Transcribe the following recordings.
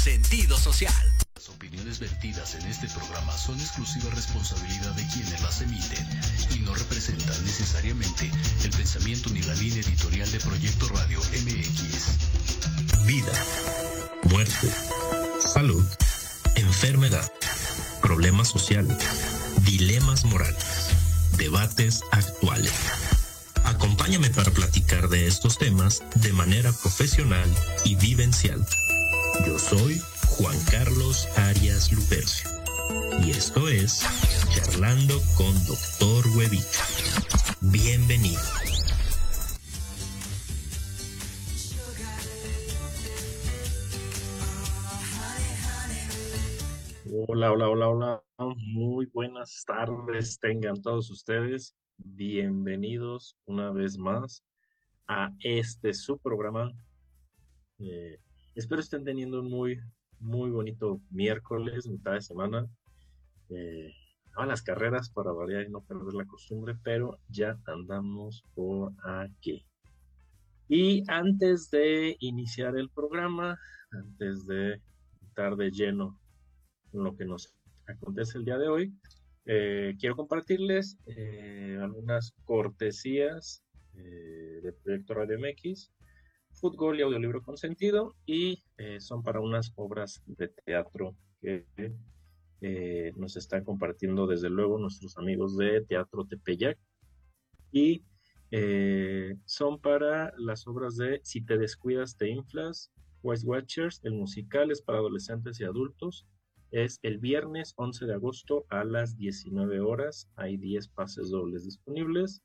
sentido social. Las opiniones vertidas en este programa son exclusiva responsabilidad de quienes las emiten y no representan necesariamente el pensamiento ni la línea editorial de Proyecto Radio MX. Vida, muerte, salud, enfermedad, problemas sociales, dilemas morales, debates actuales Acompáñame para platicar de estos temas de manera profesional y vivencial. Yo soy Juan Carlos Arias Lupercio y esto es Charlando con Doctor Huevito. Bienvenido. Hola, hola, hola, hola. Muy buenas tardes tengan todos ustedes bienvenidos una vez más a este su programa. Eh, espero estén teniendo un muy, muy bonito miércoles, mitad de semana. Eh, las carreras para variar y no perder la costumbre, pero ya andamos por aquí. Y antes de iniciar el programa, antes de estar de lleno con lo que nos acontece el día de hoy, eh, quiero compartirles eh, algunas cortesías eh, del proyecto Radio MX, fútbol y audiolibro con sentido, y son para unas obras de teatro que nos están compartiendo desde luego nuestros amigos de Teatro Tepeyac. Y son para las obras de Si te descuidas te inflas, Wise Watchers, el musical es para adolescentes y adultos, es el viernes 11 de agosto a las 19 horas. Hay 10 pases dobles disponibles.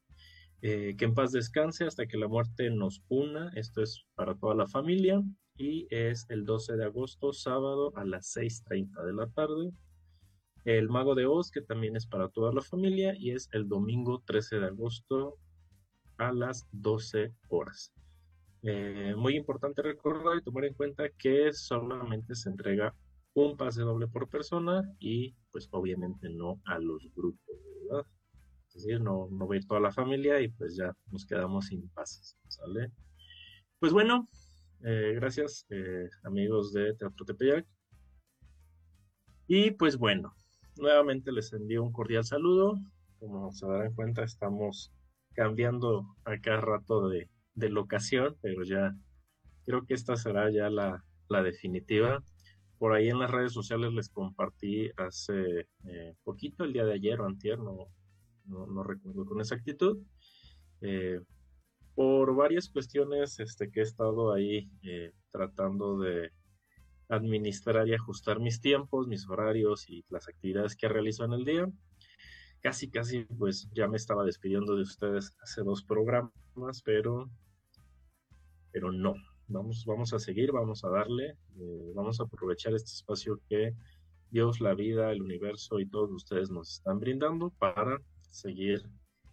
Eh, que en paz descanse hasta que la muerte nos una. Esto es para toda la familia. Y es el 12 de agosto, sábado, a las 6.30 de la tarde. El Mago de Oz, que también es para toda la familia. Y es el domingo 13 de agosto a las 12 horas. Eh, muy importante recordar y tomar en cuenta que solamente se entrega un pase doble por persona y pues obviamente no a los grupos, ¿verdad? Es decir, no, no va toda la familia y pues ya nos quedamos sin pases, ¿sale? Pues bueno, eh, gracias eh, amigos de Teatro Tepeyac. Y pues bueno, nuevamente les envío un cordial saludo. Como se darán cuenta, estamos cambiando a cada rato de, de locación, pero ya creo que esta será ya la, la definitiva por ahí en las redes sociales les compartí hace eh, poquito, el día de ayer o antier, no, recuerdo con exactitud, eh, por varias cuestiones este, que he estado ahí eh, tratando de administrar y ajustar mis tiempos, mis horarios y las actividades que realizo en el día. Casi, casi, pues ya me estaba despidiendo de ustedes hace dos programas, pero, pero no, vamos, vamos a seguir, vamos a darle, eh, vamos a aprovechar este espacio que Dios, la vida, el universo y todos ustedes nos están brindando para seguir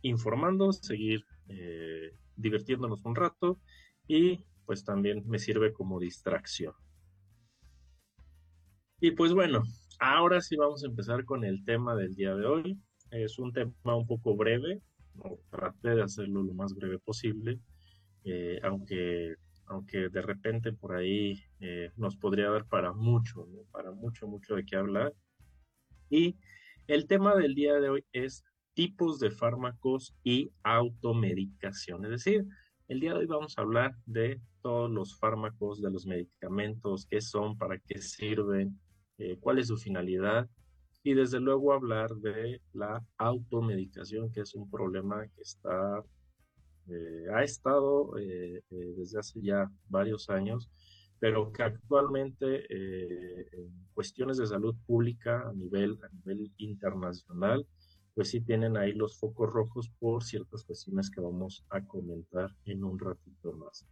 informando, seguir eh, divirtiéndonos un rato y pues también me sirve como distracción. Y pues bueno, ahora sí vamos a empezar con el tema del día de hoy. Es un tema un poco breve, traté de hacerlo lo más breve posible, eh, aunque aunque de repente por ahí eh, nos podría dar para mucho, para mucho, mucho de qué hablar. Y el tema del día de hoy es tipos de fármacos y automedicación. Es decir, el día de hoy vamos a hablar de todos los fármacos, de los medicamentos, qué son, para qué sirven, eh, cuál es su finalidad y desde luego hablar de la automedicación, que es un problema que está eh, ha estado eh, eh, desde hace ya varios años, pero que actualmente en cuestiones de salud pública a nivel, a nivel internacional, pues sí tienen ahí los focos rojos por ciertas cuestiones que vamos a comentar en un ratito más.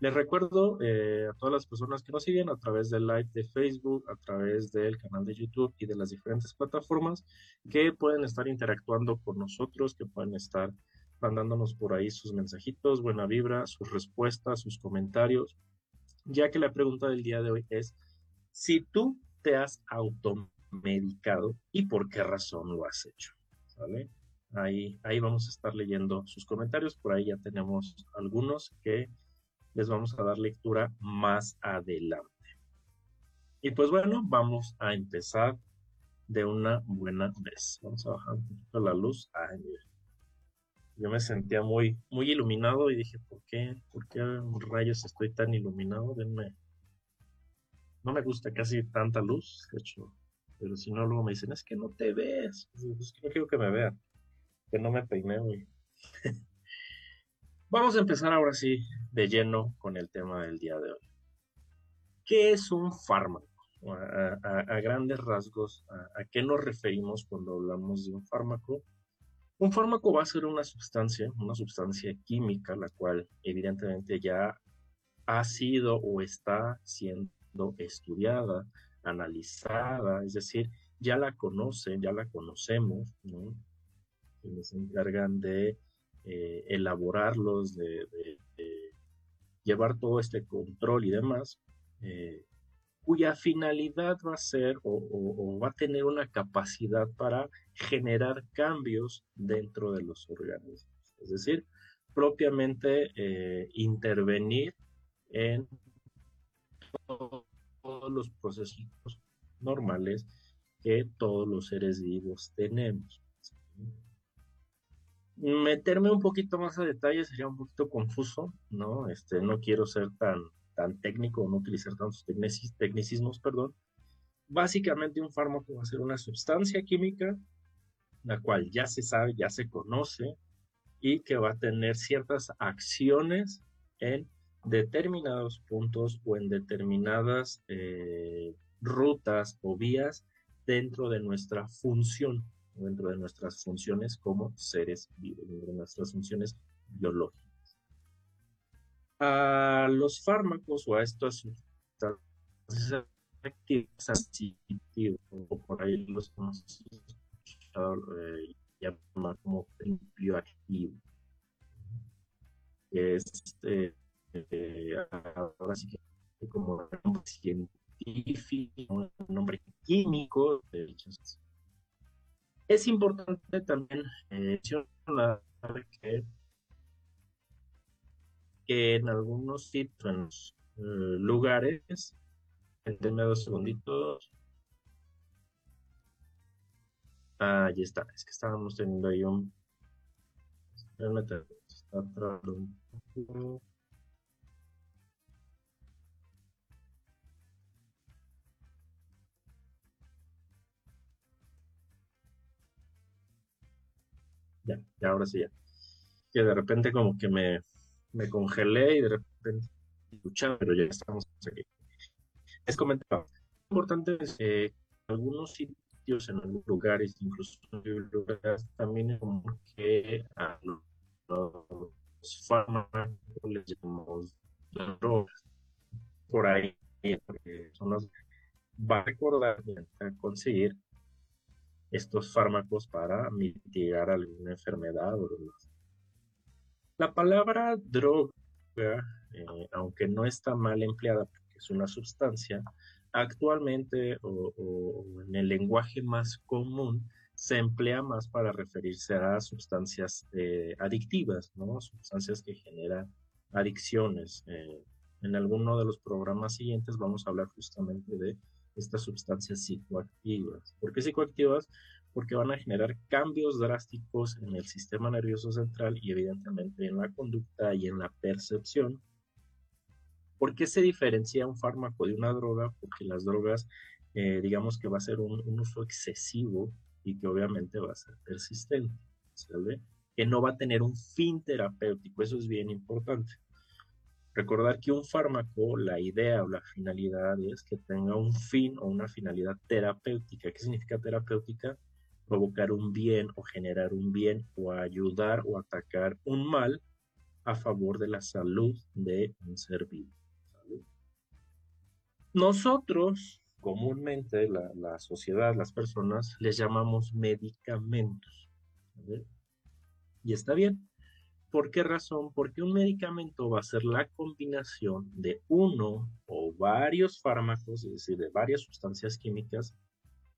Les recuerdo a todas las personas que nos siguen a través del live de Facebook, a través del canal de YouTube y de las diferentes plataformas que pueden estar interactuando con nosotros, que pueden estar mandándonos por ahí sus mensajitos, buena vibra, sus respuestas, sus comentarios, ya que la pregunta del día de hoy es si tú te has automedicado y por qué razón lo has hecho. Ahí, ahí vamos a estar leyendo sus comentarios, por ahí ya tenemos algunos que les vamos a dar lectura más adelante. Y pues bueno, vamos a empezar de una buena vez. Vamos a bajar un poquito la luz. yo me sentía muy, muy iluminado y dije, ¿por qué? ¿Por qué rayos estoy tan iluminado? Denme. No me gusta casi tanta luz, de hecho, pero si no, luego me dicen, es que no te ves. Pues que no quiero que me vean, que no me peiné hoy. Vamos a empezar ahora sí de lleno con el tema del día de hoy. ¿Qué es un fármaco? A, grandes rasgos, a, qué nos referimos cuando hablamos de un fármaco? Un fármaco va a ser una sustancia, una sustancia química, la cual evidentemente ya ha sido o está siendo estudiada, analizada, es decir, ya la conocen, ya la conocemos, ¿no? Que se encargan de eh, elaborarlos, de, llevar todo este control y demás, eh, cuya finalidad va a ser o, va a tener una capacidad para generar cambios dentro de los organismos. Es decir, propiamente eh, intervenir en todos los procesos normales que todos los seres vivos tenemos. Meterme un poquito más a detalle sería un poquito confuso, ¿no? Este, no quiero ser tan, tan técnico, no utilizar tantos tecnicismos, perdón. Básicamente un fármaco va a ser una sustancia química, la cual ya se sabe, ya se conoce, y que va a tener ciertas acciones en determinados puntos o en determinadas eh, rutas o vías dentro de nuestra función, dentro de nuestras funciones como seres vivos, dentro de nuestras funciones biológicas. A los fármacos o a estos sustancias activas, o por ahí los hemos escuchado como principio activo. Este, ahora sí que como nombre científico, un nombre químico. Es importante también eh, mencionar que, que en algunos sitios, en eh, lugares, denme dos segunditos. Ah, ahí está, es que estábamos teniendo ahí un. Está un poco. Ya, ya, ahora sí ya. Que de repente como que me, me congelé y de repente escuchaba, pero ya estamos aquí. Es. Importante es que algunos sitios, en algunos lugares, incluso en lugares, también es que a los fármacos les llamamos. Por ahí, son los va a recordar a conseguir estos fármacos para mitigar alguna enfermedad. La palabra droga, eh, aunque no está mal empleada porque es una sustancia, actualmente o, en el lenguaje más común se emplea más para referirse a sustancias eh, adictivas, ¿no? Sustancias que generan adicciones. Eh, en alguno de los programas siguientes vamos a hablar justamente de estas sustancias psicoactivas. ¿Por qué psicoactivas? Porque van a generar cambios drásticos en el sistema nervioso central y evidentemente en la conducta y en la percepción. ¿Por qué se diferencia un fármaco de una droga? Porque las drogas, eh, digamos que va a ser un, uso excesivo y que obviamente va a ser persistente, ¿sabe? Que no va a tener un fin terapéutico, eso es bien importante. Recordar que un fármaco, la idea o la finalidad es que tenga un fin o una finalidad terapéutica. ¿Qué significa terapéutica? Provocar un bien o generar un bien o ayudar o atacar un mal a favor de la salud de un ser vivo. Nosotros, comúnmente, la, sociedad, las personas, les llamamos medicamentos. Y está bien. ¿Por qué razón? Porque un medicamento va a ser la combinación de uno o varios fármacos, es decir, de varias sustancias químicas,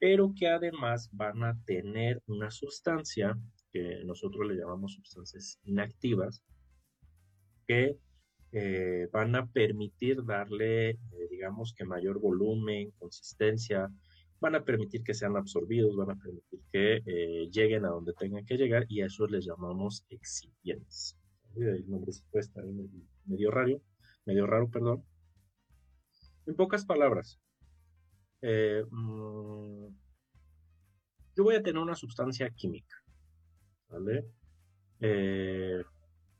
pero que además van a tener una sustancia que nosotros le llamamos sustancias inactivas, que eh, van a permitir darle, eh, digamos que mayor volumen, consistencia, van a permitir que sean absorbidos, van a permitir que eh, lleguen a donde tengan que llegar y a eso les llamamos excipientes. El nombre está medio raro, medio raro, perdón. En pocas palabras, mm, yo voy a tener una sustancia química, ¿vale?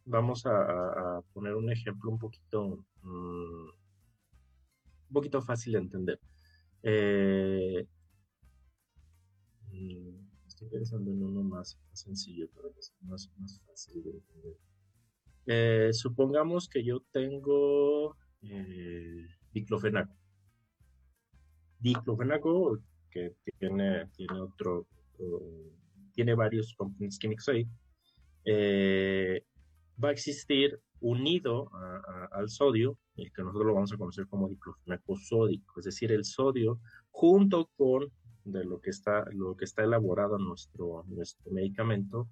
vamos a, poner un ejemplo un poquito, mm, un poquito fácil de entender. Eh, mm, estoy pensando en uno más, sencillo para que sea más, fácil de entender. Eh, supongamos que yo tengo eh, diclofenaco. Diclofenaco, que tiene, tiene otro, tiene varios componentes químicos ahí, eh, va a existir unido al sodio, el que nosotros lo vamos a conocer como diclofenaco sódico, es decir, el sodio junto con de lo que está, lo que está elaborado nuestro, nuestro medicamento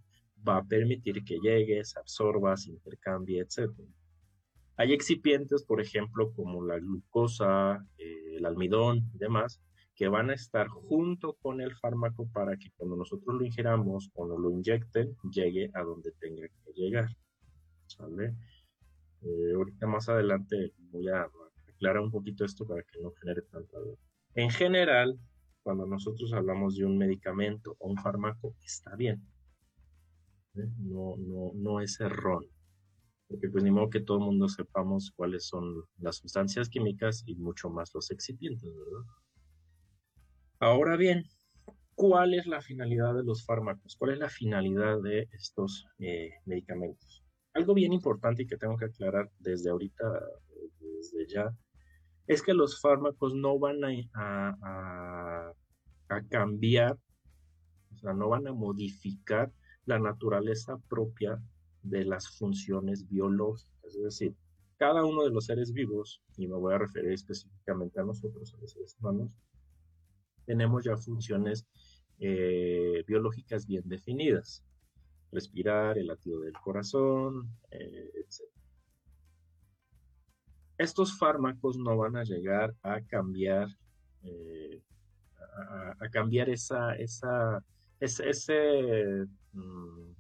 va a permitir que llegue, se absorba, se intercambie, etc. Hay excipientes, por ejemplo, como la glucosa, eh, el almidón y demás, que van a estar junto con el fármaco para que cuando nosotros lo ingiramos o nos lo inyecten, llegue a donde tenga que llegar. Eh, ahorita más adelante voy a aclarar un poquito esto para que no genere tanta duda. En general, cuando nosotros hablamos de un medicamento o un fármaco, está bien. ¿eh? No, no, no es erróneo. Porque pues ni modo que todo el mundo sepamos cuáles son las sustancias químicas y mucho más los excipientes, ¿verdad? Ahora bien, ¿cuál es la finalidad de los fármacos? ¿Cuál es la finalidad de estos eh, medicamentos? algo bien importante y que tengo que aclarar desde ahorita, desde ya, es que los fármacos no van a, cambiar, o sea, no van a modificar la naturaleza propia de las funciones biológicas. Es decir, cada uno de los seres vivos, y me voy a referir específicamente a nosotros, a los seres humanos, tenemos ya funciones eh, biológicas bien definidas respirar, el latido del corazón, eh, etc. Estos fármacos no van a llegar a cambiar, eh, a, cambiar esa, esa, ese, mm,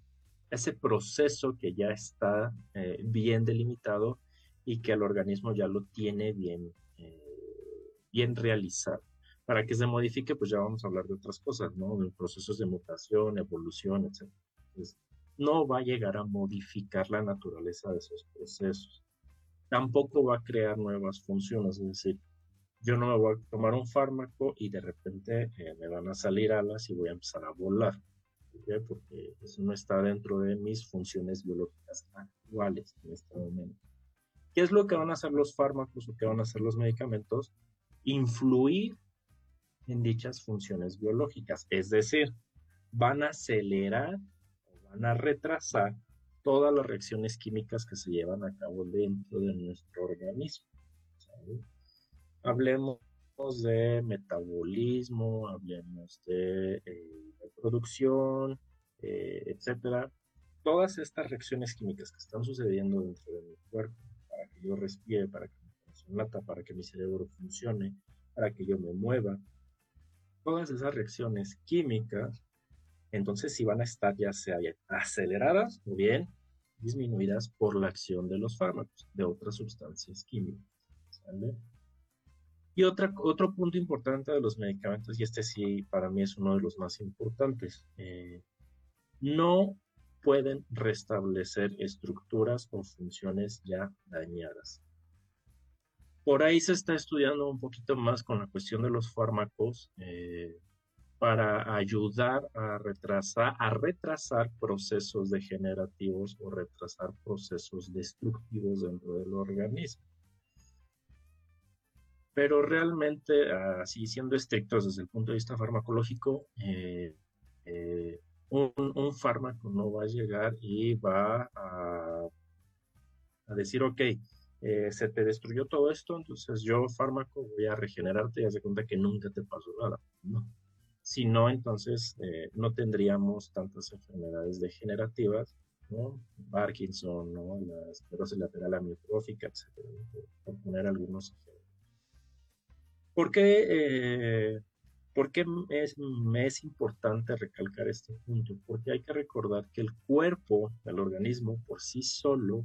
ese, proceso que ya está eh, bien delimitado y que el organismo ya lo tiene bien, bien realizado para que se modifique, pues ya vamos a hablar de otras cosas, ¿no? De procesos de mutación, evolución, etc no va a llegar a modificar la naturaleza de esos procesos. Tampoco va a crear nuevas funciones, es decir, yo no me voy a tomar un fármaco y de repente eh, me van a salir alas y voy a empezar a volar, porque eso no está dentro de mis funciones biológicas actuales en este momento. ¿Qué es lo que van a hacer los fármacos o qué van a hacer los medicamentos? Influir en dichas funciones biológicas, es decir, van a acelerar van a retrasar todas las reacciones químicas que se llevan a cabo dentro de nuestro organismo. Hablemos de metabolismo, hablemos de eh, reproducción, eh, etcétera. Todas estas reacciones químicas que están sucediendo dentro de mi cuerpo, para que yo respire, para que mi corazón lata, para que mi cerebro funcione, para que yo me mueva, todas esas reacciones químicas entonces sí van a estar ya sea aceleradas o bien disminuidas por la acción de los fármacos, de otras sustancias químicas. Y otra, otro punto importante de los medicamentos, y este sí para mí es uno de los más importantes, eh, no pueden restablecer estructuras o funciones ya dañadas. Por ahí se está estudiando un poquito más con la cuestión de los fármacos. Eh, para ayudar a retrasar, a retrasar procesos degenerativos o retrasar procesos destructivos dentro del organismo. Pero realmente, así siendo estrictos desde el punto de vista farmacológico, eh, eh, un, fármaco no va a llegar y va a, decir, ok, eh, se te destruyó todo esto, entonces yo fármaco voy a regenerarte y haz de cuenta que nunca te pasó nada. No si no, entonces eh, no tendríamos tantas enfermedades degenerativas ¿no? Parkinson, ¿no? la esclerosis lateral amiotrófica, etc. Por poner algunos ejemplos. ¿Por qué, eh, ¿por qué es, me es importante recalcar este punto? Porque hay que recordar que el cuerpo del organismo por sí solo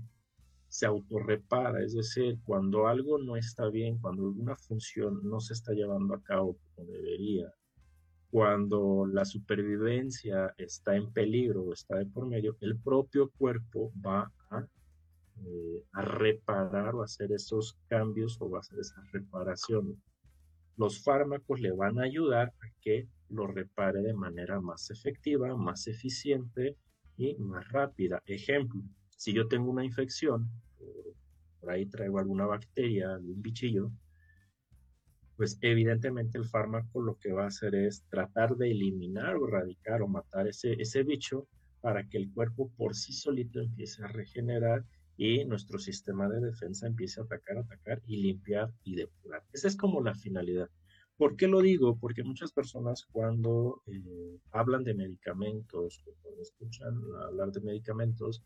se autorrepara, es decir, cuando algo no está bien, cuando alguna función no se está llevando a cabo como debería, cuando la supervivencia está en peligro o está de por medio, el propio cuerpo va a, eh, a reparar o hacer esos cambios o va a hacer esas reparaciones. Los fármacos le van a ayudar a que lo repare de manera más efectiva, más eficiente y más rápida. Ejemplo, si yo tengo una infección, por ahí traigo alguna bacteria, algún bichillo, pues evidentemente el fármaco lo que va a hacer es tratar de eliminar o erradicar o matar ese, ese bicho para que el cuerpo por sí solito empiece a regenerar y nuestro sistema de defensa empiece a atacar, atacar y limpiar y depurar. Esa es como la finalidad. ¿Por qué lo digo? Porque muchas personas cuando eh, hablan de medicamentos cuando escuchan hablar de medicamentos,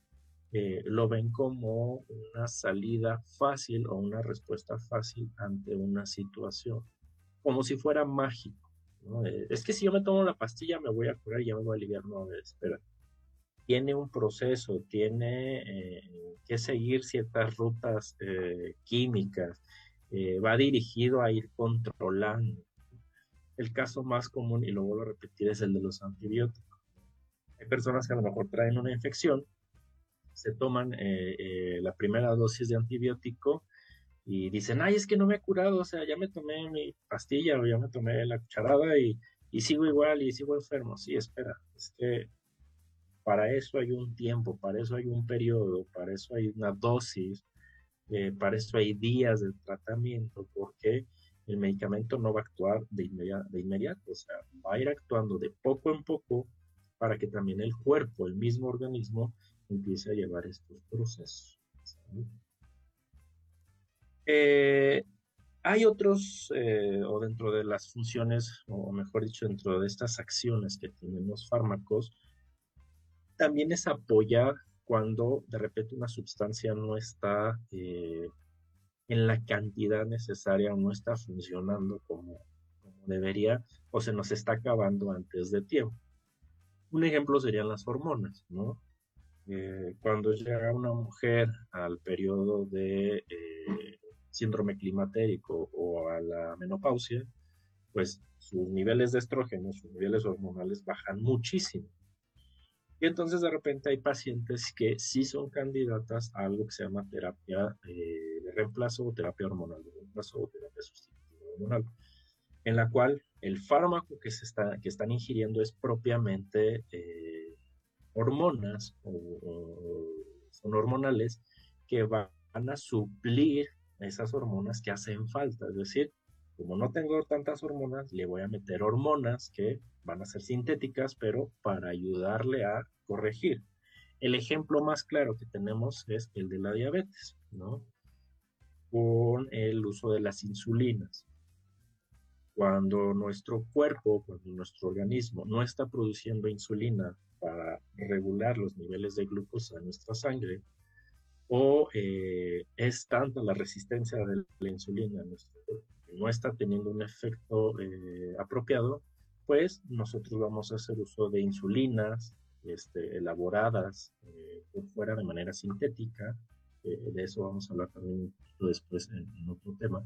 eh, lo ven como una salida fácil o una respuesta fácil ante una situación, como si fuera mágico. Eh, es que si yo me tomo la pastilla me voy a curar y ya me voy a aliviar. No, espera. Tiene un proceso, tiene eh, que seguir ciertas rutas químicas, va dirigido a ir controlando. El caso más común, y lo vuelvo a repetir, es el de los antibióticos. Hay personas que a lo mejor traen una infección se toman eh, eh, la primera dosis de antibiótico y dicen, ay, es que no me he curado, o sea, ya me tomé mi pastilla o ya me tomé la cucharada y, y sigo igual y sigo enfermo. Sí, espera, es que para eso hay un tiempo, para eso hay un periodo, para eso hay una dosis, eh, para eso hay días de tratamiento, porque el medicamento no va a actuar de, de inmediato, o sea, va a ir actuando de poco en poco para que también el cuerpo, el mismo organismo, empiece a llevar estos procesos. Eh, hay otros, eh, o dentro de las funciones, o mejor dicho, dentro de estas acciones que tienen los fármacos, también es apoyar cuando de repente una sustancia no está eh, en la cantidad necesaria o no está funcionando como debería o se nos está acabando antes de tiempo. Un ejemplo serían las hormonas, ¿no? Eh, cuando llega una mujer al periodo de eh, síndrome climatérico o a la menopausia, pues sus niveles de estrógeno, sus niveles hormonales bajan muchísimo. Y entonces de repente hay pacientes que sí son candidatas a algo que se llama terapia eh, de reemplazo o terapia hormonal de reemplazo o terapia sustitutiva hormonal, en la cual el fármaco que, se está, que están ingiriendo es propiamente hormonas o, son hormonales que van a suplir esas hormonas que hacen falta. Es decir, como no tengo tantas hormonas, le voy a meter hormonas que van a ser sintéticas, pero para ayudarle a corregir. El ejemplo más claro que tenemos es el de la diabetes, ¿no? Con el uso de las insulinas. Cuando nuestro cuerpo, cuando nuestro organismo no está produciendo insulina para regular los niveles de glucosa en nuestra sangre, o eh, es tanta la resistencia de la insulina en nuestro cuerpo que no está teniendo un efecto eh, apropiado, pues nosotros vamos a hacer uso de insulinas este, elaboradas eh, por fuera de manera sintética. de eso vamos a hablar también un poquito después en, en otro tema.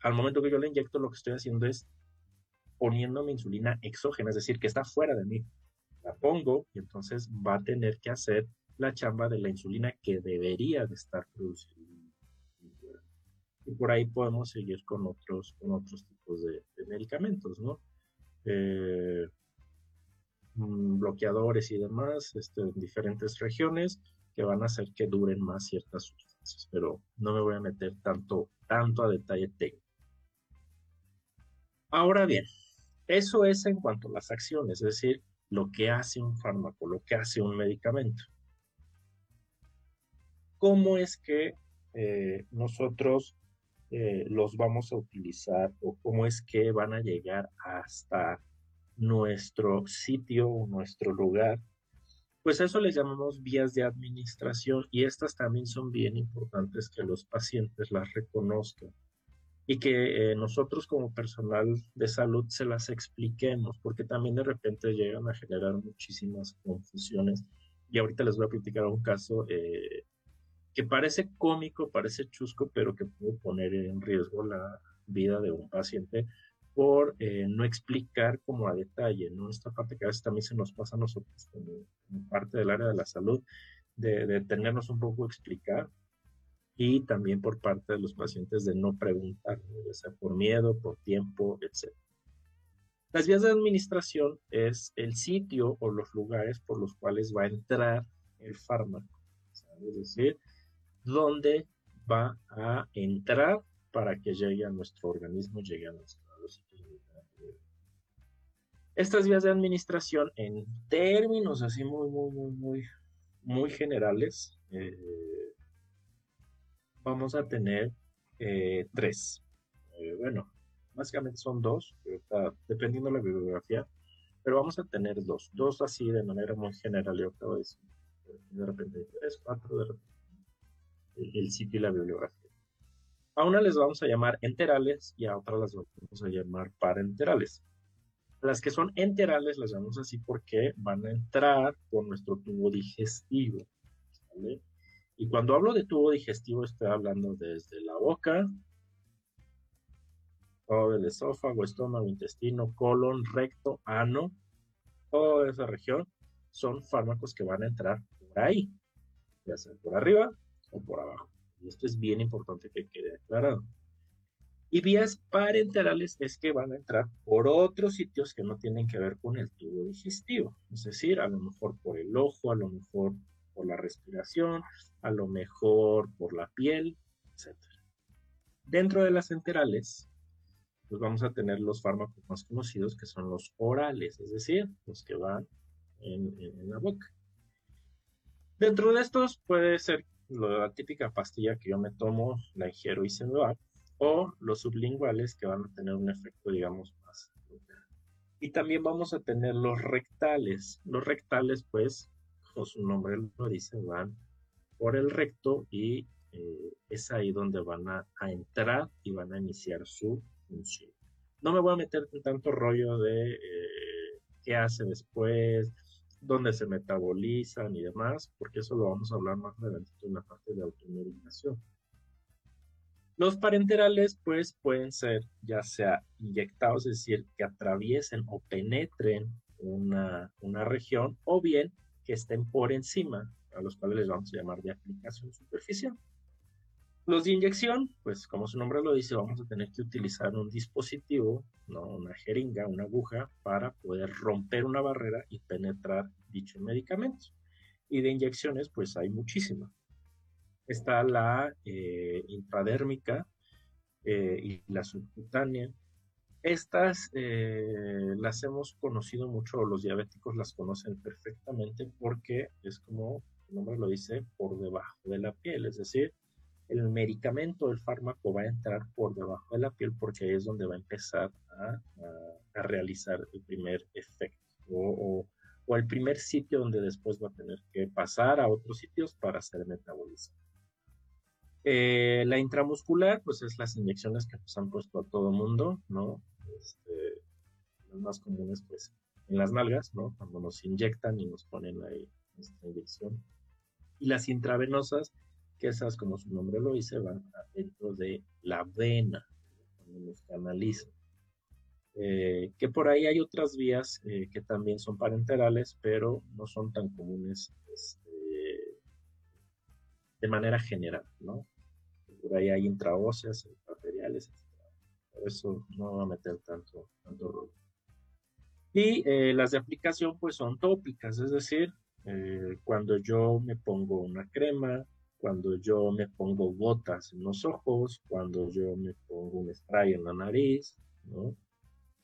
al momento que yo le inyecto, lo que estoy haciendo es poniéndome insulina exógena, es decir, que está fuera de mí. La pongo y entonces va a tener que hacer la chamba de la insulina que debería de estar produciendo. Y por ahí podemos seguir con otros, con otros tipos de, medicamentos, ¿no? Eh, mm, bloqueadores y demás este, en diferentes regiones que van a hacer que duren más ciertas sustancias, pero no me voy a meter tanto, tanto a detalle técnico. Ahora bien, eso es en cuanto a las acciones, es decir, lo que hace un fármaco, lo que hace un medicamento. ¿Cómo es que eh, nosotros eh, los vamos a utilizar o cómo es que van a llegar hasta nuestro sitio o nuestro lugar Pues eso les llamamos vías de administración y estas también son bien importantes que los pacientes las reconozcan y que eh, nosotros como personal de salud se las expliquemos, porque también de repente llegan a generar muchísimas confusiones. Y ahorita les voy a platicar un caso eh, que parece cómico, parece chusco, pero que puede poner en riesgo la vida de un paciente por eh, no explicar como a detalle, ¿no? Esta parte que a veces también se nos pasa a nosotros como, parte del área de la salud, de, de tenernos un poco explicar y también por parte de los pacientes de no preguntar, ya sea por miedo, por tiempo, etc. Las vías de administración es el sitio o los lugares por los cuales va a entrar el fármaco, es decir, dónde va a entrar para que llegue a nuestro organismo, llegue a nuestro estas vías de administración, en términos así muy, muy, muy, muy, muy generales, eh, vamos a tener eh, tres. Eh, bueno, básicamente son dos, dependiendo de la bibliografía, pero vamos a tener dos, dos así de manera muy general, yo acabo de decir. De repente tres, cuatro, de repente el sitio y la bibliografía. A una les vamos a llamar enterales y a otra las vamos a llamar parenterales. Las que son enterales las llamamos así porque van a entrar por nuestro tubo digestivo. Y cuando hablo de tubo digestivo estoy hablando desde la boca, todo el esófago, estómago, intestino, colon, recto, ano, toda esa región son fármacos que van a entrar por ahí, ya sea por arriba o por abajo. Y esto es bien importante que quede aclarado. Y vías parenterales es que van a entrar por otros sitios que no tienen que ver con el tubo digestivo. Es decir, a lo mejor por el ojo, a lo mejor por la respiración, a lo mejor por la piel, etc. Dentro de las enterales, pues vamos a tener los fármacos más conocidos que son los orales, es decir, los que van en, en la boca. Dentro de estos puede ser la típica pastilla que yo me tomo, la ingiero y se me va, o los sublinguales que van a tener un efecto, digamos, más. Y también vamos a tener los rectales. Los rectales, pues, como su nombre lo dice, van por el recto y eh, es ahí donde van a, entrar y van a iniciar su función. No me voy a meter en tanto rollo de eh, qué hace después, dónde se metabolizan y demás, porque eso lo vamos a hablar más adelante en la parte de automedicación. Los parenterales, pues, pueden ser ya sea inyectados, es decir, que atraviesen o penetren una, una región, o bien que estén por encima, a los cuales les vamos a llamar de aplicación superficial. Los de inyección, pues como su nombre lo dice, vamos a tener que utilizar un dispositivo, ¿no? una jeringa, una aguja, para poder romper una barrera y penetrar dicho medicamento. Y de inyecciones, pues hay muchísimas. Está la eh, intradérmica eh, y la subcutánea. Estas eh, las hemos conocido mucho, los diabéticos las conocen perfectamente porque es como el nombre lo dice, por debajo de la piel, es decir, el medicamento, el fármaco va a entrar por debajo de la piel porque ahí es donde va a empezar a, realizar el primer efecto o, el primer sitio donde después va a tener que pasar a otros sitios para ser metabolizado. Eh, la intramuscular, pues es las inyecciones que nos han puesto a todo mundo, ¿no? Este, las más comunes, pues, en las nalgas, ¿no? Cuando nos inyectan y nos ponen ahí esta inyección. Y las intravenosas, que esas, como su nombre lo dice, van dentro de la vena, cuando nos canalizan. Eh, que por ahí hay otras vías eh, que también son parenterales, pero no son tan comunes este, de manera general, ¿no? Por ahí hay intraóseas, arteriales, etc. Eso no va a meter tanto, tanto rollo. Y eh, las de aplicación, pues son tópicas, es decir, cuando yo me pongo una crema, cuando yo me pongo gotas en los ojos, cuando yo me pongo un spray en la nariz,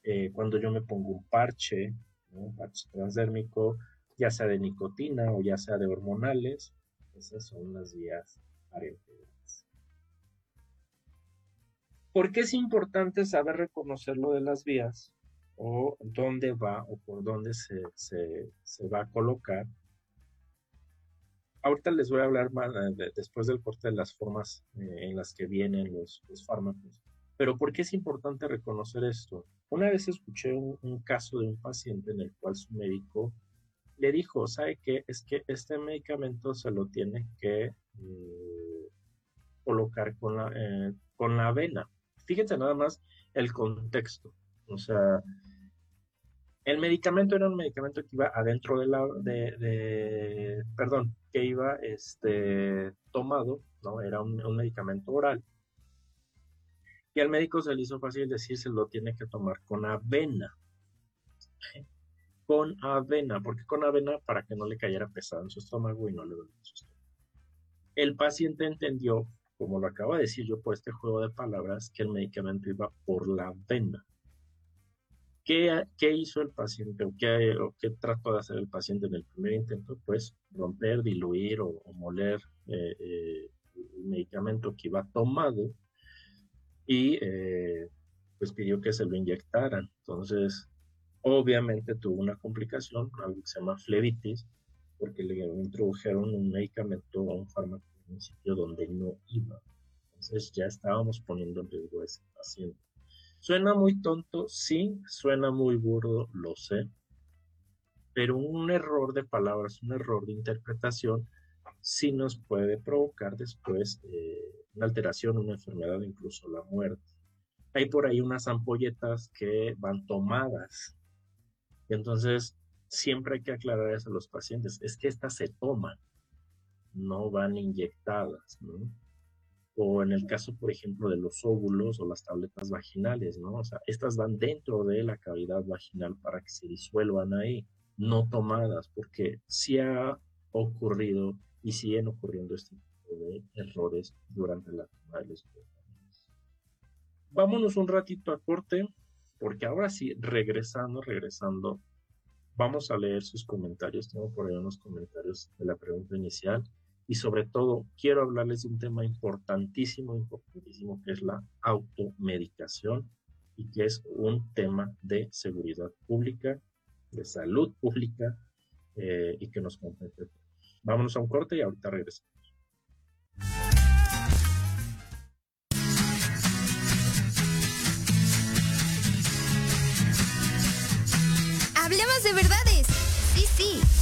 eh, cuando yo me pongo un parche, un parche transdérmico, ya sea de nicotina o ya sea de hormonales, esas son las vías parenterales. ¿Por qué es importante saber reconocer lo de las vías? O dónde va o por dónde se, va a colocar ahorita les voy a hablar más después del corte de las formas en las que vienen los, fármacos. Pero ¿por qué es importante reconocer esto? Una vez escuché un, caso de un paciente en el cual su médico le dijo, ¿sabe qué? Es que este medicamento se lo tiene que colocar con la, eh, con la avena. Fíjense nada más el contexto. O sea, el medicamento era un medicamento que iba adentro de la, de, perdón, que iba este, tomado, ¿no? Era un, medicamento oral. Y al médico se le hizo fácil decir se lo tiene que tomar con avena. Con avena, porque con avena para que no le cayera pesado en su estómago y no le doliera su estómago. El paciente entendió como lo acabo de decir yo por este juego de palabras, que el medicamento iba por la vena. ¿Qué, qué hizo el paciente o qué, qué, trató de hacer el paciente en el primer intento? Pues romper, diluir o, moler eh, eh, el medicamento que iba tomado y eh, pues pidió que se lo inyectaran. Entonces, obviamente tuvo una complicación, algo que se llama flebitis, porque le introdujeron un medicamento o un fármaco un sitio donde no iba. Entonces ya estábamos poniendo en riesgo ese paciente. Suena muy tonto, sí, suena muy burdo, lo sé, pero un error de palabras, un error de interpretación, sí nos puede provocar después eh, una alteración, una enfermedad, incluso la muerte. Hay por ahí unas ampolletas que van tomadas. Entonces siempre hay que aclarar eso a los pacientes. Es que estas se toman no van inyectadas, ¿no? O en el caso, por ejemplo, de los óvulos o las tabletas vaginales, ¿no? O sea, estas van dentro de la cavidad vaginal para que se disuelvan ahí, no tomadas, porque sí ha ocurrido y siguen ocurriendo este tipo de errores durante la toma de los Vámonos un ratito a corte, porque ahora sí, regresando, regresando, vamos a leer sus comentarios. Tengo por ahí unos comentarios de la pregunta inicial y sobre todo quiero hablarles de un tema importantísimo, importantísimo, que es la automedicación y que es un tema de seguridad pública, de salud pública eh, y que nos compete. Vámonos a un corte y ahorita regresamos. Hablemos de verdades. Sí, sí,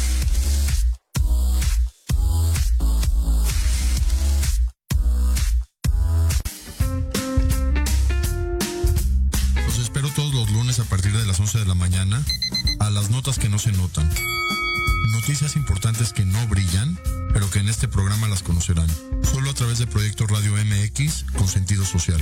Notas que no se notan. Noticias importantes que no brillan, pero que en este programa las conocerán. Solo a través de Proyecto Radio MX con sentido social.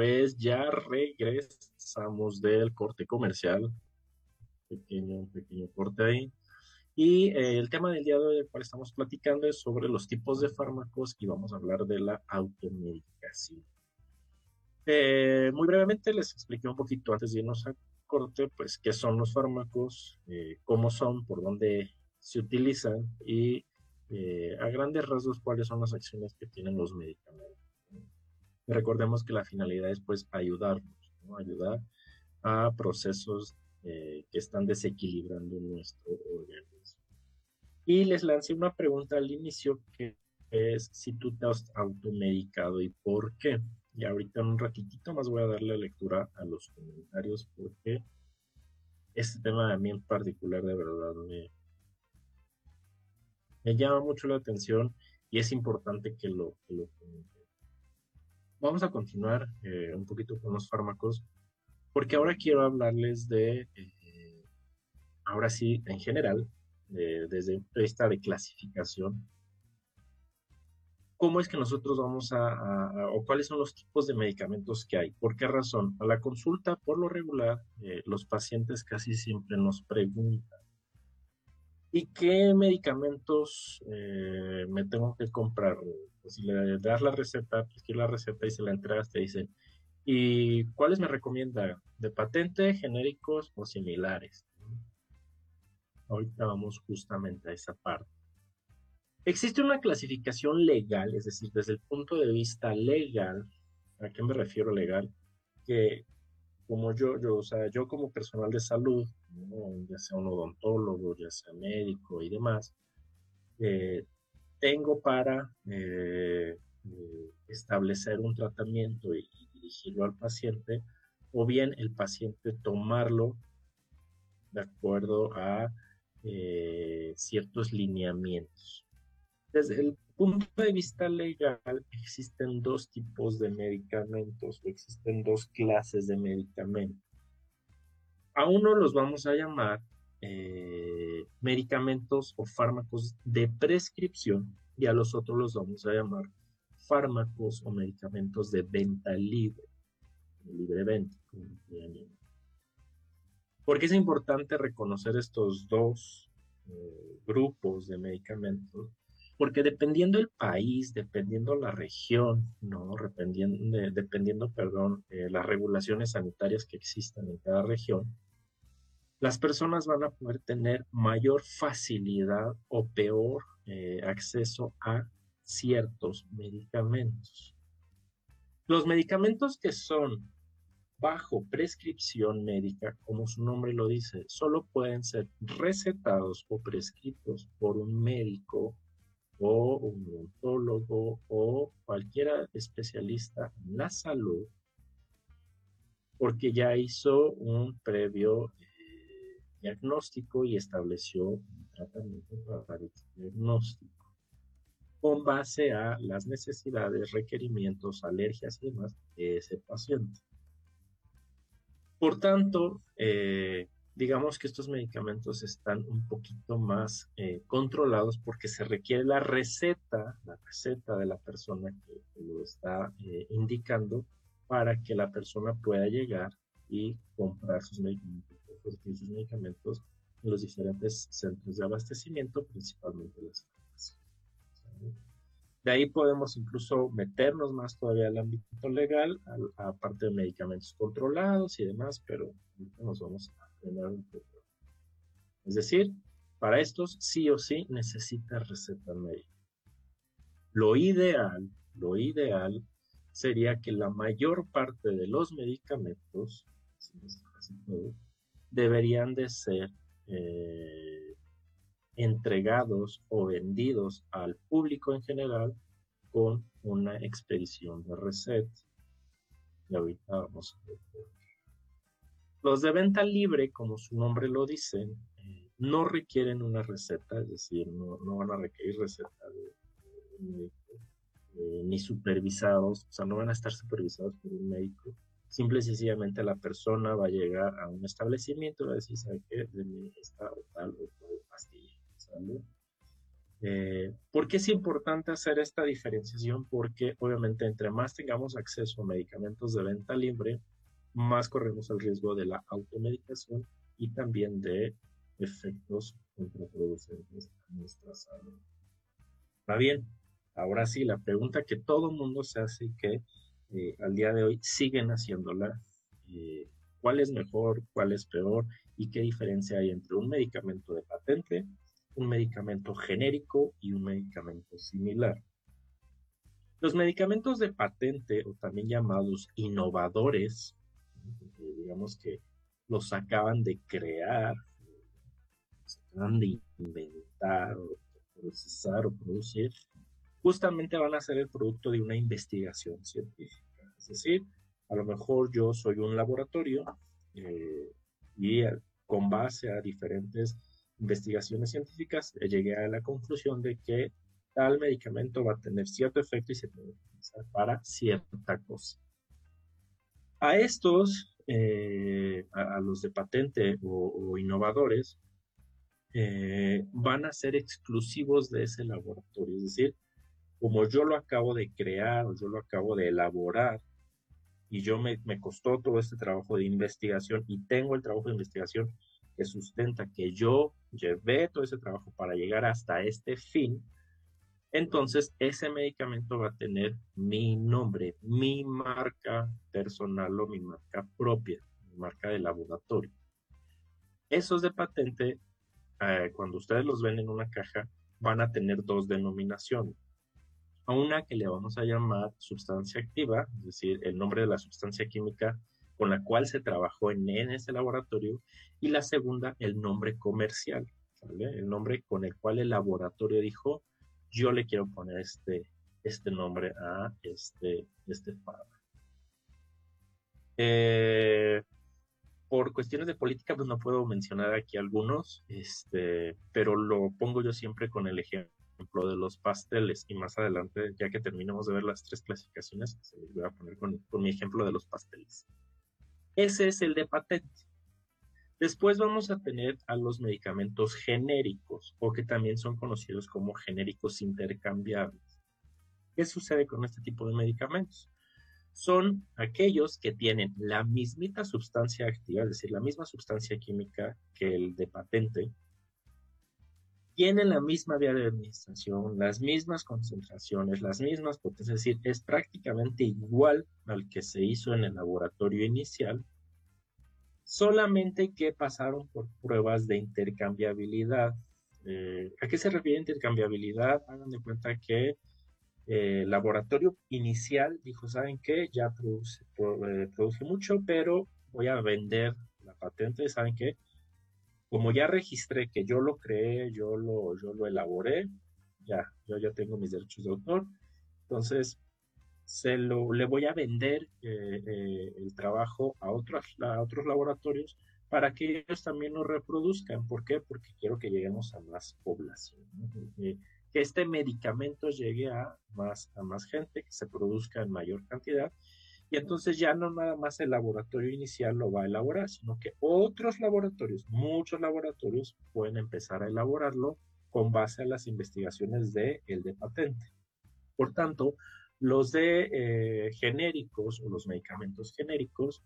Pues ya regresamos del corte comercial. Pequeño, pequeño corte ahí. Y eh, el tema del día de hoy del cual estamos platicando es sobre los tipos de fármacos y vamos a hablar de la automedicación. Eh, muy brevemente les expliqué un poquito antes de irnos a corte, pues qué son los fármacos, eh, cómo son, por dónde se utilizan y a grandes rasgos cuáles son las acciones que tienen los medicamentos. Recordemos que la finalidad es pues ayudarnos, ayudar a procesos que están desequilibrando nuestro organismo. Y les lancé una pregunta al inicio que es si tú te has automedicado y por qué. Y ahorita en un ratitito más voy a darle lectura a los comentarios porque este tema a mí en particular de verdad me, me llama mucho la atención y es importante que lo, que Vamos a continuar eh, un poquito con los fármacos porque ahora quiero hablarles de, eh, ahora sí, en general, desde el punto de vista de clasificación, ¿cómo es que nosotros vamos a, o cuáles son los tipos de medicamentos que hay? ¿Por qué razón? A la consulta, por lo regular, eh, los pacientes casi siempre nos preguntan, ¿y qué medicamentos eh, me tengo que comprar? Pues, si le das la receta, pues la receta y se la entregas, te dicen, ¿y cuáles me recomienda? ¿De patente, genéricos o similares? Ahorita vamos justamente a esa parte. Existe una clasificación legal, es decir, desde el punto de vista legal, ¿a qué me refiero legal? Que como yo, yo, o sea, yo como personal de salud, ya sea un odontólogo, ya sea médico y demás, eh, tengo para eh, eh, establecer un tratamiento y, dirigirlo al paciente, o bien el paciente tomarlo de acuerdo a ciertos lineamientos. Desde el punto de vista legal, existen dos tipos de medicamentos o existen dos clases de medicamentos. A uno los vamos a llamar eh, medicamentos o fármacos de prescripción y a los otros los vamos a llamar fármacos o medicamentos de venta libre, libre venta, ¿Por qué es importante reconocer estos dos eh, grupos de medicamentos? Porque dependiendo el país, dependiendo la región, ¿no? Dependiendo, dependiendo perdón, eh, las regulaciones sanitarias que existan en cada región, las personas van a poder tener mayor facilidad o peor eh, acceso a ciertos medicamentos. Los medicamentos que son bajo prescripción médica, como su nombre lo dice, solo pueden ser recetados o prescritos por un médico o un odontólogo o cualquier especialista en la salud, porque ya hizo un previo eh, diagnóstico y estableció un tratamiento para el diagnóstico con base a las necesidades, requerimientos, alergias y demás de ese paciente. Por tanto, eh, digamos que estos medicamentos están un poquito más eh, controlados porque se requiere la receta, la receta de la persona que, lo está eh, indicando para que la persona pueda llegar y comprar sus medicamentos, sus medicamentos en los diferentes centros de abastecimiento, principalmente las de ahí podemos incluso meternos más todavía al ámbito legal, aparte de medicamentos controlados y demás, pero nos vamos Es decir, para estos sí o sí necesita receta médica. Lo ideal, lo ideal sería que la mayor parte de los medicamentos, deberían de ser eh, entregados o vendidos al público en general con una expedición de receta. Y ahorita vamos a ver. Los de venta libre, como su nombre lo dice, eh, no requieren una receta, es decir, no, van a requerir receta de, eh, ni supervisados, o sea, no van a estar supervisados por un médico. Simple y sencillamente la persona va a llegar a un establecimiento y va a decir, ¿sabe qué? De mí esta o tal o tal pastilla Eh, ¿Por qué es importante hacer esta diferenciación? Porque obviamente entre más tengamos acceso a medicamentos de venta libre, más corremos el riesgo de la automedicación y también de efectos contraproducentes a nuestra salud. Está bien, ahora sí, la pregunta que todo mundo se hace y que eh, al día de hoy siguen haciéndola, eh, ¿cuál es mejor, cuál es peor y qué diferencia hay entre un medicamento de patente, un medicamento genérico y un medicamento similar? Los medicamentos de patente, o también llamados innovadores, digamos que los acaban de crear, se acaban de inventar, procesar o producir, justamente van a ser el producto de una investigación científica. Es decir, a lo mejor yo soy un laboratorio eh, y con base a diferentes investigaciones científicas llegué a la conclusión de que tal medicamento va a tener cierto efecto y se puede utilizar para cierta cosa. A estos, eh, a, los de patente o, innovadores, eh, van a ser exclusivos de ese laboratorio. Es decir, como yo lo acabo de crear yo lo acabo de elaborar y yo me, me costó todo este trabajo de investigación y tengo el trabajo de investigación que sustenta que yo llevé todo ese trabajo para llegar hasta este fin, entonces ese medicamento va a tener mi nombre, mi marca personal o mi marca propia, mi marca de laboratorio. Esos de patente, eh, cuando ustedes los ven en una caja, van a tener dos denominaciones a una que le vamos a llamar sustancia activa, es decir, el nombre de la sustancia química con la cual se trabajó en, ese laboratorio, y la segunda, el nombre comercial, el nombre con el cual el laboratorio dijo, yo le quiero poner este, este nombre a este, este. Eh, por cuestiones de política, pues no puedo mencionar aquí algunos, este, pero lo pongo yo siempre con el ejemplo de los pasteles. Y más adelante, ya que terminemos de ver las tres clasificaciones, voy a poner con, mi ejemplo de los pasteles. Ese es el de patente. Después vamos a tener a los medicamentos genéricos, o que también son conocidos como genéricos intercambiables. ¿Qué sucede con este tipo de medicamentos? Son aquellos que tienen la mismita sustancia activa, es decir, la misma sustancia química que el de patente, tienen la misma vía de administración, las mismas concentraciones, las mismas potencias, es decir, es prácticamente igual al que se hizo en el laboratorio inicial, solamente que pasaron por pruebas de intercambiabilidad. Eh, ¿A qué se refiere intercambiabilidad? Hagan de cuenta que eh, el laboratorio inicial dijo, ¿saben qué? Ya produce, eh, produce mucho, pero voy a vender la patente, ¿saben qué? como ya registré que yo lo creé, yo lo, yo lo elaboré, ya, yo ya tengo mis derechos de autor, entonces se lo, le voy a vender eh, eh, el trabajo a otros, a otros laboratorios para que ellos también lo reproduzcan. ¿Por qué? Porque quiero que lleguemos a más población, que este medicamento llegue a más, a más gente, que se produzca en mayor cantidad y entonces ya no nada más el laboratorio inicial lo va a elaborar, sino que otros laboratorios, muchos laboratorios pueden empezar a elaborarlo con base a las investigaciones de el de patente. Por tanto, los de eh, genéricos o los medicamentos genéricos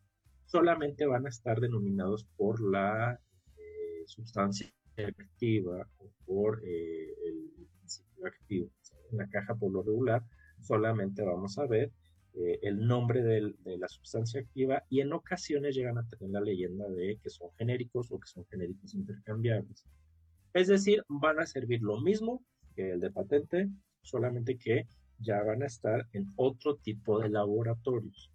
solamente van a estar denominados por la eh, sustancia activa o por eh, el principio activo. En la caja por lo regular solamente vamos a ver el nombre de la sustancia activa y en ocasiones llegan a tener la leyenda de que son genéricos o que son genéricos intercambiables. Es decir, van a servir lo mismo que el de patente, solamente que ya van a estar en otro tipo de laboratorios.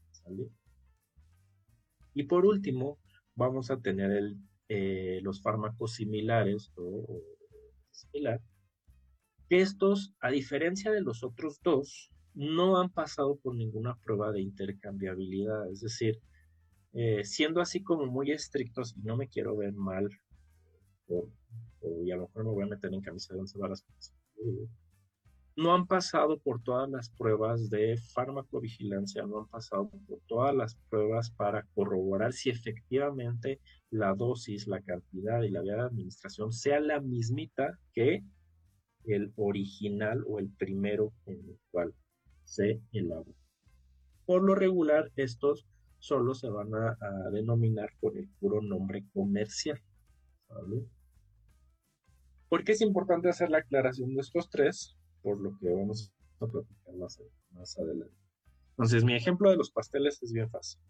Y por último, vamos a tener eh, los fármacos similares o, o similar, estos, a diferencia de los otros dos, no han pasado por ninguna prueba de intercambiabilidad. Es decir, eh, siendo así como muy estrictos, y no me quiero ver mal, y a lo mejor me voy a meter en camisa de once varas, no han pasado por todas las pruebas de farmacovigilancia, no han pasado por todas las pruebas para corroborar si efectivamente la dosis, la cantidad y la vía de administración sea la mismita que el original o el primero en el cual se elabora. Por lo regular, estos solo se van a, denominar con el puro nombre comercial. ¿Por qué es importante hacer la aclaración de estos tres? Por lo que vamos a platicar más, adelante. Entonces, mi ejemplo de los pasteles es bien fácil.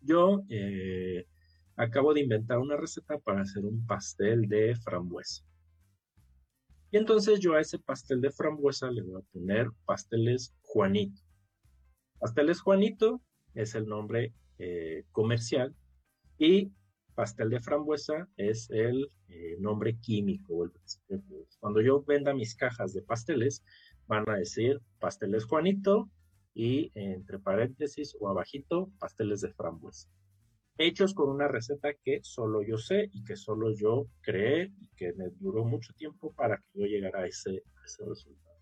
Yo eh, acabo de inventar una receta para hacer un pastel de frambuesa. Y entonces yo a ese pastel de frambuesa le voy a poner pasteles Juanito. Pasteles Juanito es el nombre eh, comercial y pastel de frambuesa es el eh, nombre químico. Cuando yo venda mis cajas de pasteles, van a decir pasteles Juanito y entre paréntesis o abajito pasteles de frambuesa. Hechos con una receta que solo yo sé y que solo yo creé y que me duró mucho tiempo para que yo llegara a ese, resultado.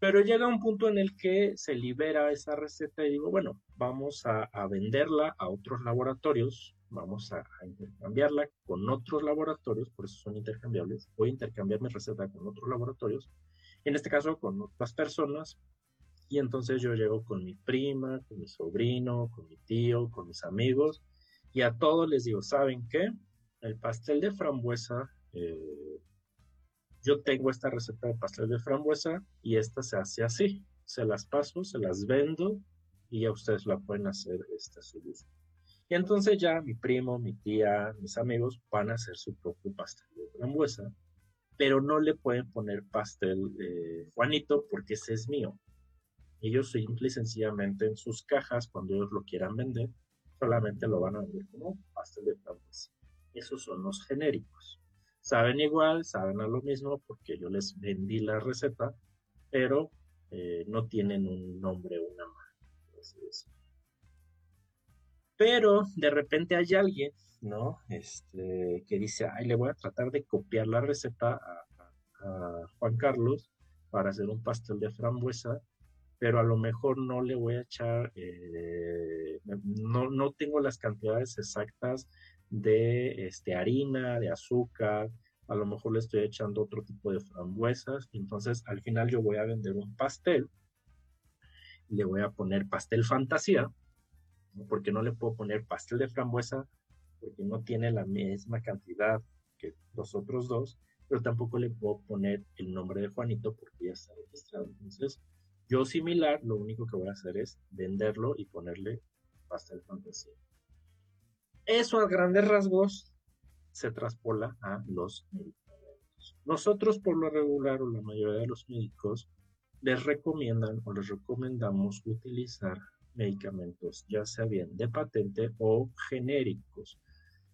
Pero llega un punto en el que se libera esa receta y digo, bueno, vamos a, venderla a otros laboratorios, vamos a, intercambiarla con otros laboratorios, por eso son intercambiables. Voy a intercambiar mi receta con otros laboratorios, en este caso con otras personas, y entonces yo llego con mi prima, con mi sobrino, con mi tío, con mis amigos, y a todos les digo, ¿saben qué? El pastel de frambuesa, eh, yo tengo esta receta de pastel de frambuesa y esta se hace así. Se las paso, se las vendo y ya ustedes la pueden hacer este, a su gusto. Y entonces ya mi primo, mi tía, mis amigos van a hacer su propio pastel de frambuesa, pero no le pueden poner pastel de Juanito porque ese es mío. Ellos simple y sencillamente en sus cajas, cuando ellos lo quieran vender, solamente lo van a vender como pastel de frambuesa. Esos son los genéricos. Saben igual, saben a lo mismo porque yo les vendí la receta, pero eh, no tienen un nombre, una marca. Pero de repente hay alguien, ¿no? Este, que dice, ay, le voy a tratar de copiar la receta a Juan Carlos para hacer un pastel de frambuesa pero a lo mejor no le voy a echar, eh, no, no, tengo las cantidades exactas de este, harina, de azúcar, a lo mejor le estoy echando otro tipo de frambuesas, entonces al final yo voy a vender un pastel, le voy a poner pastel fantasía, porque no le puedo poner pastel de frambuesa, porque no tiene la misma cantidad que los otros dos, pero tampoco le puedo poner el nombre de Juanito porque ya está registrado. Entonces, yo similar, lo único que voy a hacer es venderlo y ponerle pastel fantasía. Eso a grandes rasgos se traspola a los medicamentos. Nosotros por lo regular o la mayoría de los médicos les recomiendan o les recomendamos utilizar medicamentos ya sea bien de patente o genéricos.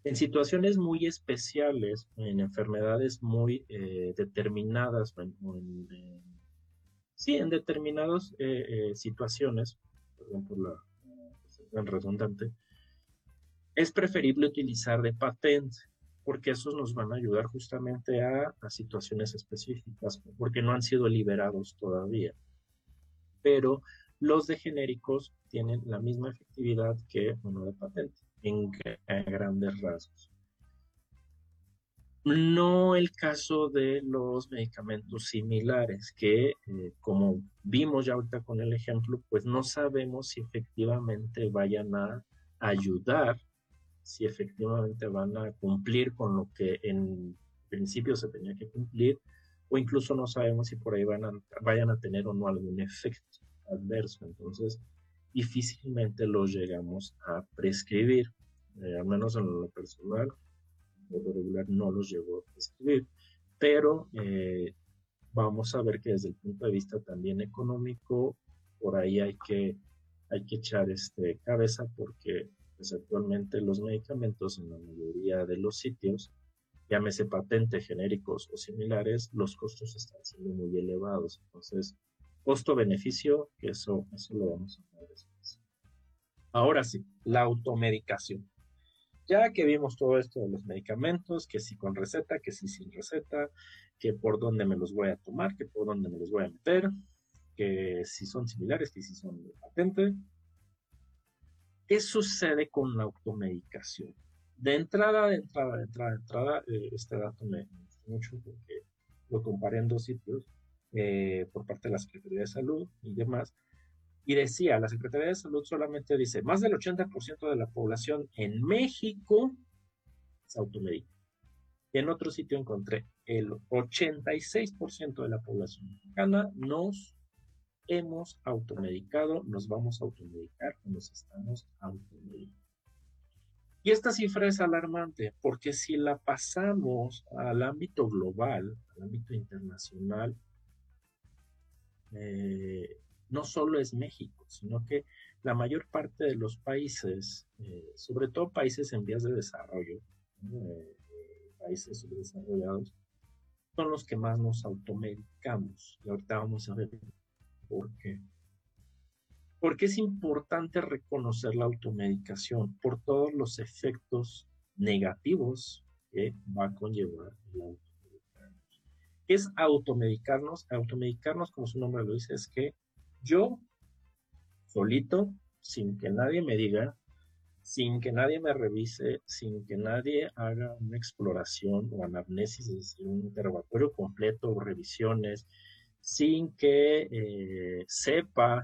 En situaciones muy especiales, en enfermedades muy eh, determinadas, en, en Sí, en determinadas eh, eh, situaciones, perdón por la redundante, es preferible utilizar de patente, porque esos nos van a ayudar justamente a, situaciones específicas, porque no han sido liberados todavía. Pero los de genéricos tienen la misma efectividad que uno de patente, en grandes rasgos. No el caso de los medicamentos similares, que eh, como vimos ya ahorita con el ejemplo, pues no sabemos si efectivamente vayan a ayudar, si efectivamente van a cumplir con lo que en principio se tenía que cumplir, o incluso no sabemos si por ahí van a, vayan a tener o no algún efecto adverso. Entonces, difícilmente los llegamos a prescribir, eh, al menos en lo personal lo regular no los llevo a escribir, pero eh, vamos a ver que desde el punto de vista también económico, por ahí hay que, hay que echar este, cabeza porque pues, actualmente los medicamentos en la mayoría de los sitios, llámese patente, genéricos o similares, los costos están siendo muy elevados. Entonces, costo-beneficio, eso, eso lo vamos a ver después. Ahora sí, la automedicación. Ya que vimos todo esto de los medicamentos, que si con receta, que si sin receta, que por dónde me los voy a tomar, que por dónde me los voy a meter, que si son similares, que si son de patente. ¿Qué sucede con la automedicación? De entrada, de entrada, de entrada, de entrada, eh, este dato me, gusta mucho porque lo comparé en dos sitios eh, por parte de la Secretaría de Salud y demás, y decía, la Secretaría de Salud solamente dice, más del 80% de la población en México se automedica. Y en otro sitio encontré el 86% de la población mexicana nos hemos automedicado, nos vamos a automedicar nos estamos automedicando. Y esta cifra es alarmante porque si la pasamos al ámbito global, al ámbito internacional, eh, no solo es México, sino que la mayor parte de los países, eh, sobre todo países en vías de desarrollo, eh, países subdesarrollados, son los que más nos automedicamos. Y ahorita vamos a ver por qué. Porque es importante reconocer la automedicación por todos los efectos negativos que va a conllevar el automedicarnos. ¿Qué es automedicarnos? Automedicarnos, como su nombre lo dice, es que yo, solito, sin que nadie me diga, sin que nadie me revise, sin que nadie haga una exploración o anamnesis, es decir, un interrogatorio completo o revisiones, sin que eh, sepa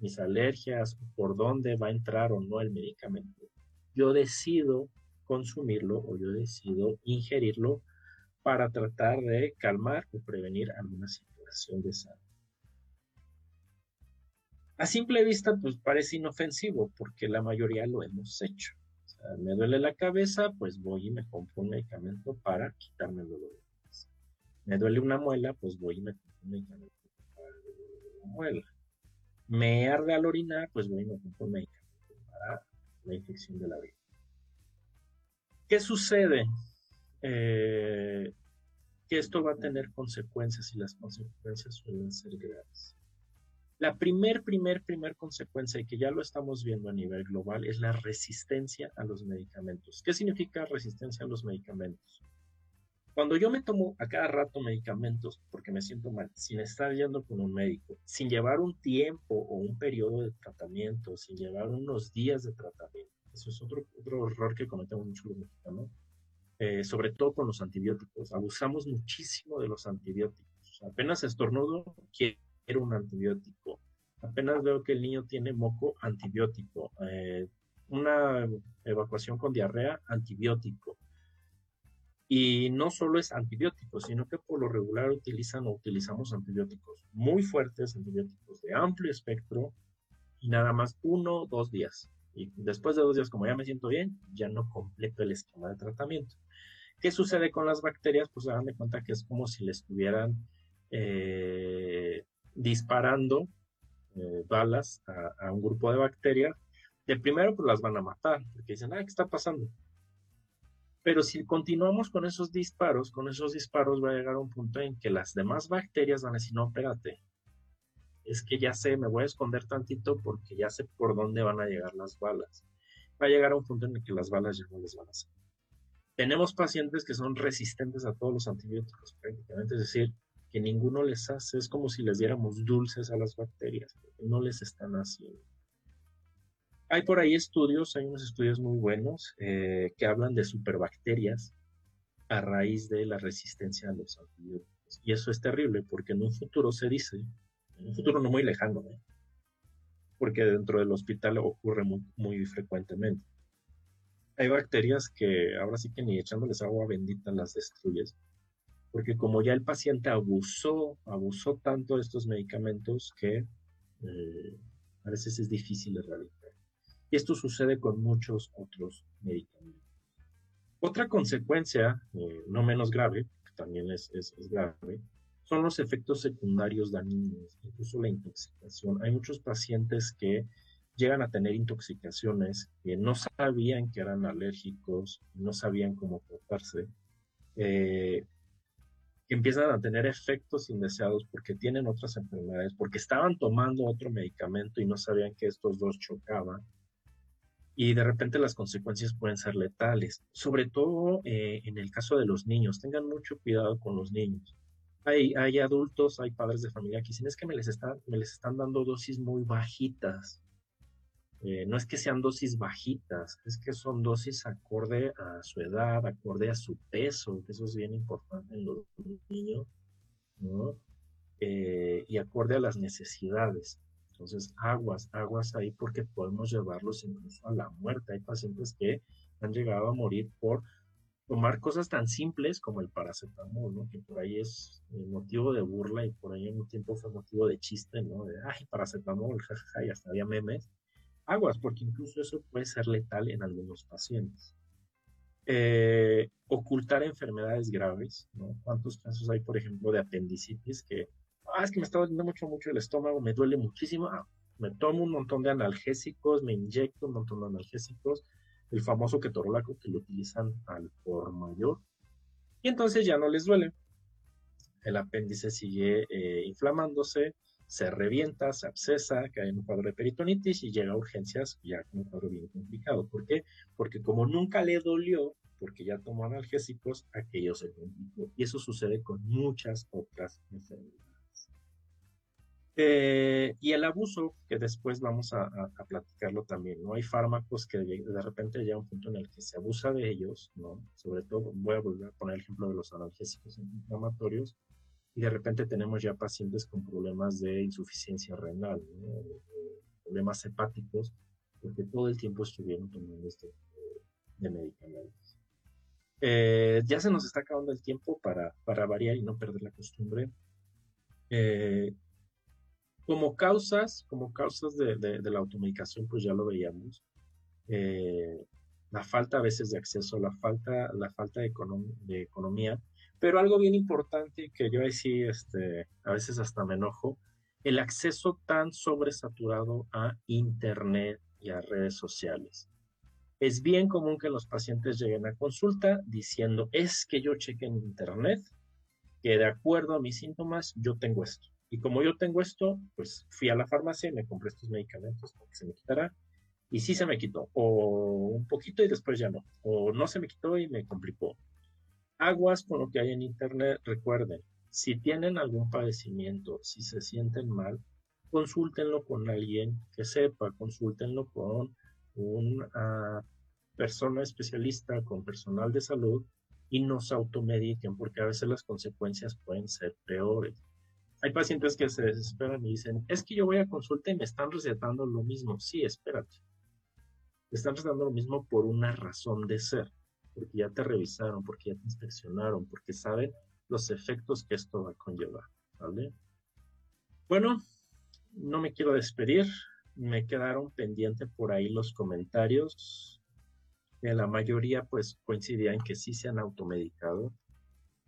mis alergias, por dónde va a entrar o no el medicamento, yo decido consumirlo o yo decido ingerirlo para tratar de calmar o prevenir alguna situación de salud. A simple vista, pues parece inofensivo, porque la mayoría lo hemos hecho. O sea, me duele la cabeza, pues voy y me compro un medicamento para quitarme el dolor de cabeza. Me duele una muela, pues voy y me compro un medicamento para el dolor de la muela. Me arde al orinar, pues voy y me compro un medicamento para la infección de la vida. ¿Qué sucede? Eh, que esto va a tener consecuencias y las consecuencias suelen ser graves. La primer, primer, primer consecuencia, y que ya lo estamos viendo a nivel global, es la resistencia a los medicamentos. ¿Qué significa resistencia a los medicamentos? Cuando yo me tomo a cada rato medicamentos porque me siento mal, sin estar yendo con un médico, sin llevar un tiempo o un periodo de tratamiento, sin llevar unos días de tratamiento, eso es otro, otro error que cometemos muchos los mexicanos, eh, sobre todo con los antibióticos. Abusamos muchísimo de los antibióticos. Apenas estornudo, quiero un antibiótico. Apenas veo que el niño tiene moco, antibiótico. Eh, una evacuación con diarrea, antibiótico. Y no solo es antibiótico, sino que por lo regular utilizan o utilizamos antibióticos muy fuertes, antibióticos de amplio espectro, y nada más uno o dos días. Y después de dos días, como ya me siento bien, ya no completo el esquema de tratamiento. ¿Qué sucede con las bacterias? Pues dan de cuenta que es como si le estuvieran eh, disparando eh, balas a, un grupo de bacterias, de primero pues las van a matar, porque dicen, ah, ¿qué está pasando? Pero si continuamos con esos disparos, con esos disparos va a llegar un punto en que las demás bacterias van a decir, no, espérate, es que ya sé, me voy a esconder tantito porque ya sé por dónde van a llegar las balas. Va a llegar a un punto en el que las balas ya no les van a hacer. Tenemos pacientes que son resistentes a todos los antibióticos prácticamente, es decir, que ninguno les hace, es como si les diéramos dulces a las bacterias, porque no les están haciendo. Hay por ahí estudios, hay unos estudios muy buenos eh, que hablan de superbacterias a raíz de la resistencia a los antibióticos. Y eso es terrible porque en un futuro se dice, en un futuro no muy lejano, ¿eh? porque dentro del hospital ocurre muy, muy frecuentemente. Hay bacterias que ahora sí que ni echándoles agua bendita las destruyes porque como ya el paciente abusó, abusó tanto de estos medicamentos que eh, a veces es difícil de erradicar. Y esto sucede con muchos otros medicamentos. Otra consecuencia, eh, no menos grave, que también es, es, grave, son los efectos secundarios dañinos, incluso la intoxicación. Hay muchos pacientes que llegan a tener intoxicaciones que no sabían que eran alérgicos, no sabían cómo tratarse. Eh, empiezan a tener efectos indeseados porque tienen otras enfermedades, porque estaban tomando otro medicamento y no sabían que estos dos chocaban. Y de repente las consecuencias pueden ser letales, sobre todo eh, en el caso de los niños. Tengan mucho cuidado con los niños. Hay, hay adultos, hay padres de familia que dicen es que me les, están, me les están dando dosis muy bajitas. Eh, no es que sean dosis bajitas, es que son dosis acorde a su edad, acorde a su peso, que eso es bien importante en los niños, ¿no? Eh, y acorde a las necesidades. Entonces, aguas, aguas ahí porque podemos llevarlos incluso a la muerte. Hay pacientes que han llegado a morir por tomar cosas tan simples como el paracetamol, ¿no? Que por ahí es motivo de burla y por ahí en un tiempo fue motivo de chiste, ¿no? Ay, paracetamol, jajaja, y hasta había memes. Aguas, porque incluso eso puede ser letal en algunos pacientes. Eh, ocultar enfermedades graves, ¿no? ¿Cuántos casos hay, por ejemplo, de apendicitis que ah, es que me está doliendo mucho, mucho el estómago, me duele muchísimo, ah, me tomo un montón de analgésicos, me inyecto un montón de analgésicos, el famoso ketorolaco que lo utilizan al por mayor, y entonces ya no les duele. El apéndice sigue eh, inflamándose, se revienta, se abscesa, cae en un cuadro de peritonitis y llega a urgencias ya con un cuadro bien complicado. ¿Por qué? Porque como nunca le dolió, porque ya tomó analgésicos, aquello se complicó. Y eso sucede con muchas otras enfermedades. Eh, y el abuso, que después vamos a, platicarlo también, ¿no? Hay fármacos que de, repente llega un punto en el que se abusa de ellos, ¿no? Sobre todo, voy a volver a poner el ejemplo de los analgésicos inflamatorios, y de repente tenemos ya pacientes con problemas de insuficiencia renal, problemas hepáticos, porque todo el tiempo estuvieron tomando este de medicamentos. Eh, ya se nos está acabando el tiempo para, para variar y no perder la costumbre. Eh, como causas, como causas de, de, la automedicación, pues ya lo veíamos. Eh, la falta a veces de acceso, la falta, la falta de, de, economía, pero algo bien importante que yo ahí sí, este, a veces hasta me enojo, el acceso tan sobresaturado a Internet y a redes sociales. Es bien común que los pacientes lleguen a consulta diciendo, es que yo cheque en Internet que de acuerdo a mis síntomas yo tengo esto. Y como yo tengo esto, pues fui a la farmacia y me compré estos medicamentos para que se me quitara. Y sí se me quitó, o un poquito y después ya no, o no se me quitó y me complicó. Aguas con lo que hay en internet, recuerden, si tienen algún padecimiento, si se sienten mal, consúltenlo con alguien que sepa, consúltenlo con una persona especialista, con personal de salud y no se automediquen porque a veces las consecuencias pueden ser peores hay pacientes que se desesperan y dicen, es que yo voy a consulta y me están recetando lo mismo. Sí, espérate. Te están recetando lo mismo por una razón de ser, porque ya te revisaron, porque ya te inspeccionaron, porque saben los efectos que esto va a conllevar. ¿Vale? Bueno, no me quiero despedir. Me quedaron pendientes por ahí los comentarios. la mayoría pues coincidían que sí se han automedicado.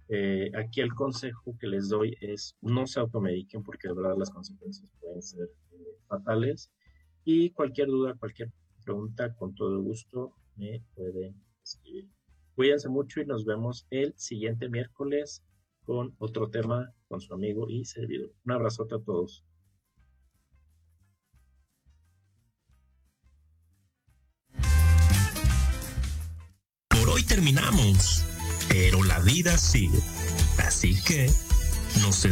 Eh, aquí el consejo que les doy es no se automediquen porque de verdad las consecuencias pueden ser eh, fatales. Y cualquier duda, cualquier pregunta, con todo gusto me pueden escribir. Cuídense mucho y nos vemos el siguiente miércoles con otro tema con su amigo y servidor. Un abrazote a todos. Por hoy terminamos pero la vida sigue. Así que nos